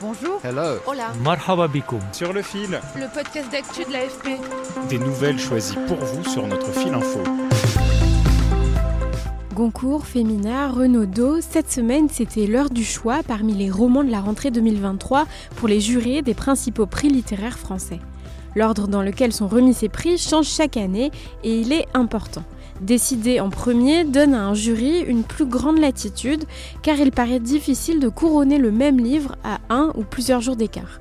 Bonjour. Hello. Hola. Marhaba bikoum. sur le fil, Le podcast d'actu de l'AFP. des nouvelles choisies pour vous sur notre fil info. Goncourt, Femina, Renaudot, cette semaine c'était l'heure du choix parmi les romans de la rentrée 2023 pour les jurés des principaux prix littéraires français. L'ordre dans lequel sont remis ces prix change chaque année et il est important. Décider en premier donne à un jury une plus grande latitude car il paraît difficile de couronner le même livre à un ou plusieurs jours d'écart.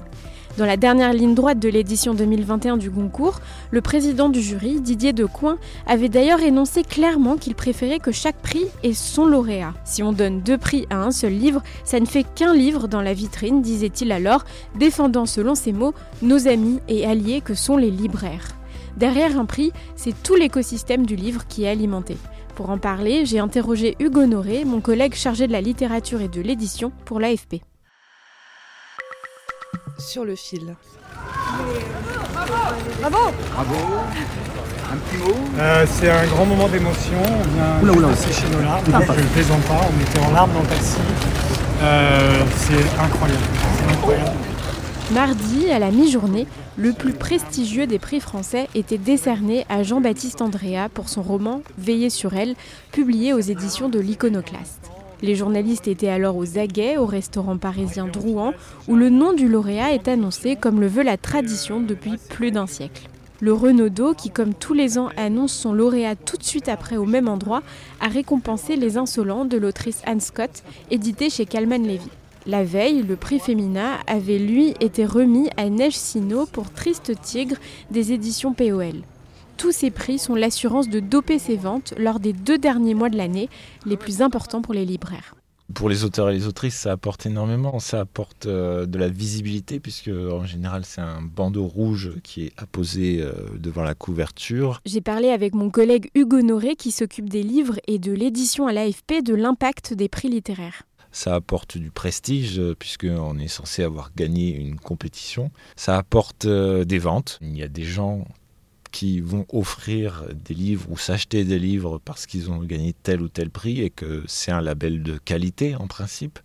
Dans la dernière ligne droite de l'édition 2021 du Goncourt, le président du jury, Didier Decoing, avait d'ailleurs énoncé clairement qu'il préférait que chaque prix ait son lauréat. Si on donne deux prix à un seul livre, ça ne fait qu'un livre dans la vitrine, disait-il alors, défendant selon ses mots nos amis et alliés que sont les libraires. Derrière un prix, c'est tout l'écosystème du livre qui est alimenté. Pour en parler, j'ai interrogé Hugo Honoré, mon collègue chargé de la littérature et de l'édition pour l'AFP. Sur le fil. Euh, c'est un grand moment d'émotion. On vient de sécher nos larmes. Je ne plaisante pas. On était en larmes dans le taxi. Euh, c'est incroyable. C'est incroyable. Mardi, à la mi-journée, le plus prestigieux des prix français était décerné à Jean-Baptiste Andrea pour son roman Veiller sur elle, publié aux éditions de l'Iconoclaste. Les journalistes étaient alors aux aguets au restaurant parisien Drouan, où le nom du lauréat est annoncé comme le veut la tradition depuis plus d'un siècle. Le Renaudot, qui comme tous les ans annonce son lauréat tout de suite après au même endroit, a récompensé Les Insolents de l'autrice Anne Scott, édité chez Calman Levy. La veille, le prix Femina avait lui été remis à Neige Sino pour Triste Tigre des éditions POL. Tous ces prix sont l'assurance de doper ses ventes lors des deux derniers mois de l'année, les plus importants pour les libraires. Pour les auteurs et les autrices, ça apporte énormément. Ça apporte euh, de la visibilité, puisque en général, c'est un bandeau rouge qui est apposé euh, devant la couverture. J'ai parlé avec mon collègue Hugo Noré qui s'occupe des livres et de l'édition à l'AFP de l'impact des prix littéraires. Ça apporte du prestige, euh, puisqu'on est censé avoir gagné une compétition. Ça apporte euh, des ventes. Il y a des gens qui vont offrir des livres ou s'acheter des livres parce qu'ils ont gagné tel ou tel prix et que c'est un label de qualité en principe.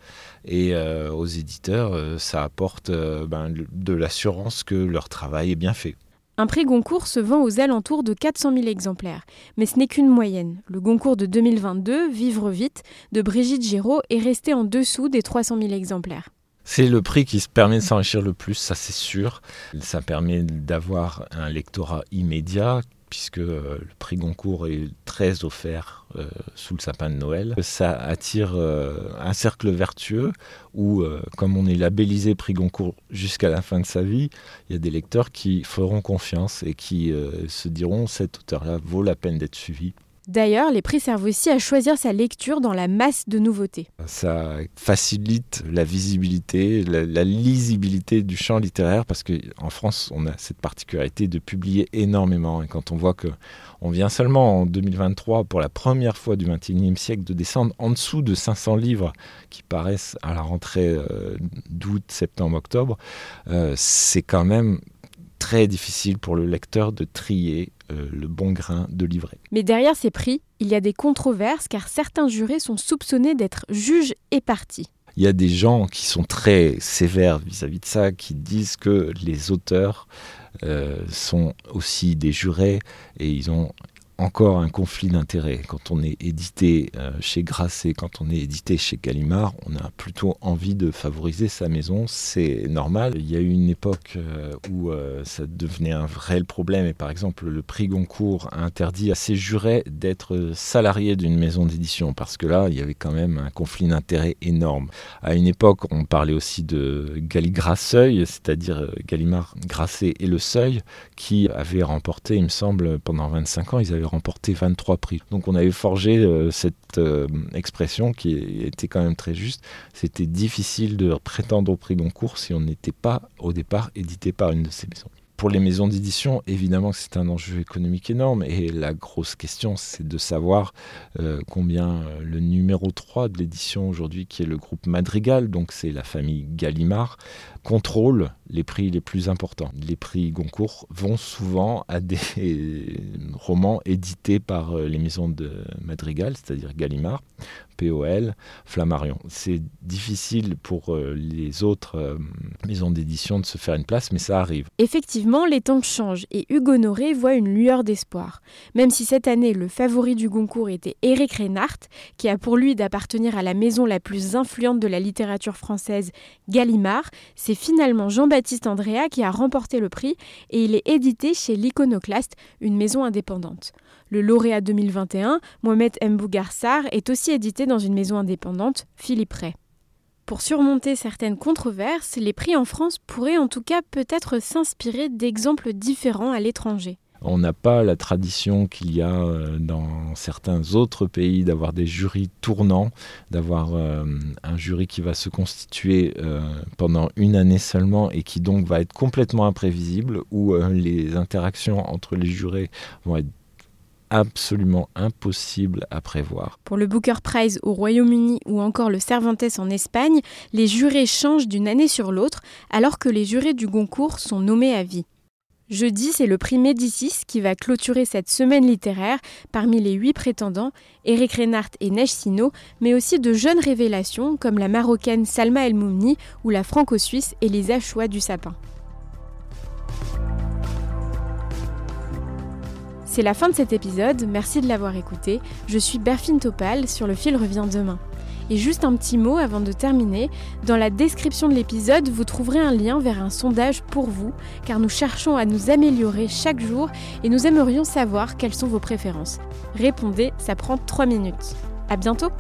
Et euh, aux éditeurs, ça apporte ben, de l'assurance que leur travail est bien fait. Un prix Goncourt se vend aux alentours de 400 000 exemplaires, mais ce n'est qu'une moyenne. Le Goncourt de 2022, Vivre vite, de Brigitte Giraud, est resté en dessous des 300 000 exemplaires. C'est le prix qui se permet de s'enrichir le plus, ça c'est sûr. Ça permet d'avoir un lectorat immédiat, puisque euh, le prix Goncourt est très offert euh, sous le sapin de Noël. Ça attire euh, un cercle vertueux où, comme on est labellisé prix Goncourt jusqu'à la fin de sa vie, il y a des lecteurs qui feront confiance et qui se diront cet auteur-là vaut la peine d'être suivi. D'ailleurs, les prix servent aussi à choisir sa lecture dans la masse de nouveautés. Ça facilite la visibilité, la, lisibilité du champ littéraire parce qu'en France, on a cette particularité de publier énormément. Et quand on voit que on vient seulement en 2023, pour la première fois du XXIe siècle, de descendre en dessous de 500 livres qui paraissent à la rentrée euh, d'août, septembre, octobre, euh, c'est quand même très difficile pour le lecteur de trier euh, le bon grain de livret. Mais derrière ces prix, il y a des controverses car certains jurés sont soupçonnés d'être juges et partis. Il y a des gens qui sont très sévères vis-à-vis de ça, qui disent que les auteurs euh, sont aussi des jurés et ils ont encore un conflit d'intérêts. Quand on est édité euh, chez Grasset, quand on est édité chez Gallimard, on a plutôt envie de favoriser sa maison, c'est normal. Il y a eu une époque euh, où euh, ça devenait un réel problème et par exemple le prix Goncourt a interdit à ses jurés d'être salariés d'une maison d'édition parce que là il y avait quand même un conflit d'intérêts énorme. À une époque on parlait aussi de Galligraseuil, c'est-à-dire Gallimard, Grasset et Le Seuil qui avaient remporté, il me semble, pendant 25 ans, ils avaient avait remporté 23 prix. Donc on avait forgé euh, cette euh, expression qui était quand même très juste. C'était difficile de prétendre au prix Goncourt si on n'était pas au départ édité par une de ces maisons. Pour les maisons d'édition, évidemment c'est un enjeu économique énorme et la grosse question c'est de savoir euh, combien euh, le numéro 3 de l'édition aujourd'hui qui est le groupe Madrigal, donc c'est la famille Gallimard, contrôle les prix les plus importants. Les prix Goncourt vont souvent à des romans édités par euh, les maisons de Madrigal, c'est-à-dire Gallimard, POL, Flammarion. C'est difficile pour les autres maisons d'édition de se faire une place, mais ça arrive. Effectivement, les temps changent et Hugo Honoré voit une lueur d'espoir. Même si cette année, le favori du Goncourt était Éric Reinhardt, qui a pour lui d'appartenir à la maison la plus influente de la littérature française, Gallimard, c'est finalement Jean-Baptiste Andrea qui a remporté le prix et il est édité chez l'Iconoclaste, une maison indépendante. Le lauréat 2021, Mohamed Mbougarsar, est aussi édité dans une maison indépendante, Philippe Ray. Pour surmonter certaines controverses, les prix en France pourraient en tout cas peut-être s'inspirer d'exemples différents à l'étranger. On n'a pas la tradition qu'il y a euh, dans certains autres pays d'avoir des jurys tournants, d'avoir euh, un jury qui va se constituer euh, pendant une année seulement et qui donc va être complètement imprévisible, où les interactions entre les jurés vont être absolument impossibles à prévoir. Pour le Booker Prize au Royaume-Uni ou encore le Cervantes en Espagne, les jurés changent d'une année sur l'autre alors que les jurés du Goncourt sont nommés à vie. Jeudi, c'est le prix Médicis qui va clôturer cette semaine littéraire parmi les huit prétendants, Eric Reinhardt et Neige Sino, mais aussi de jeunes révélations comme la marocaine Salma El Moumni ou la franco-suisse Elisa Choua du Sapin. C'est la fin de cet épisode, merci de l'avoir écouté. Je suis Berfine Topal, sur le fil revient demain. Et juste un petit mot avant de terminer, dans la description de l'épisode, vous trouverez un lien vers un sondage pour vous, car nous cherchons à nous améliorer chaque jour et nous aimerions savoir quelles sont vos préférences. Répondez, ça prend 3 minutes. À bientôt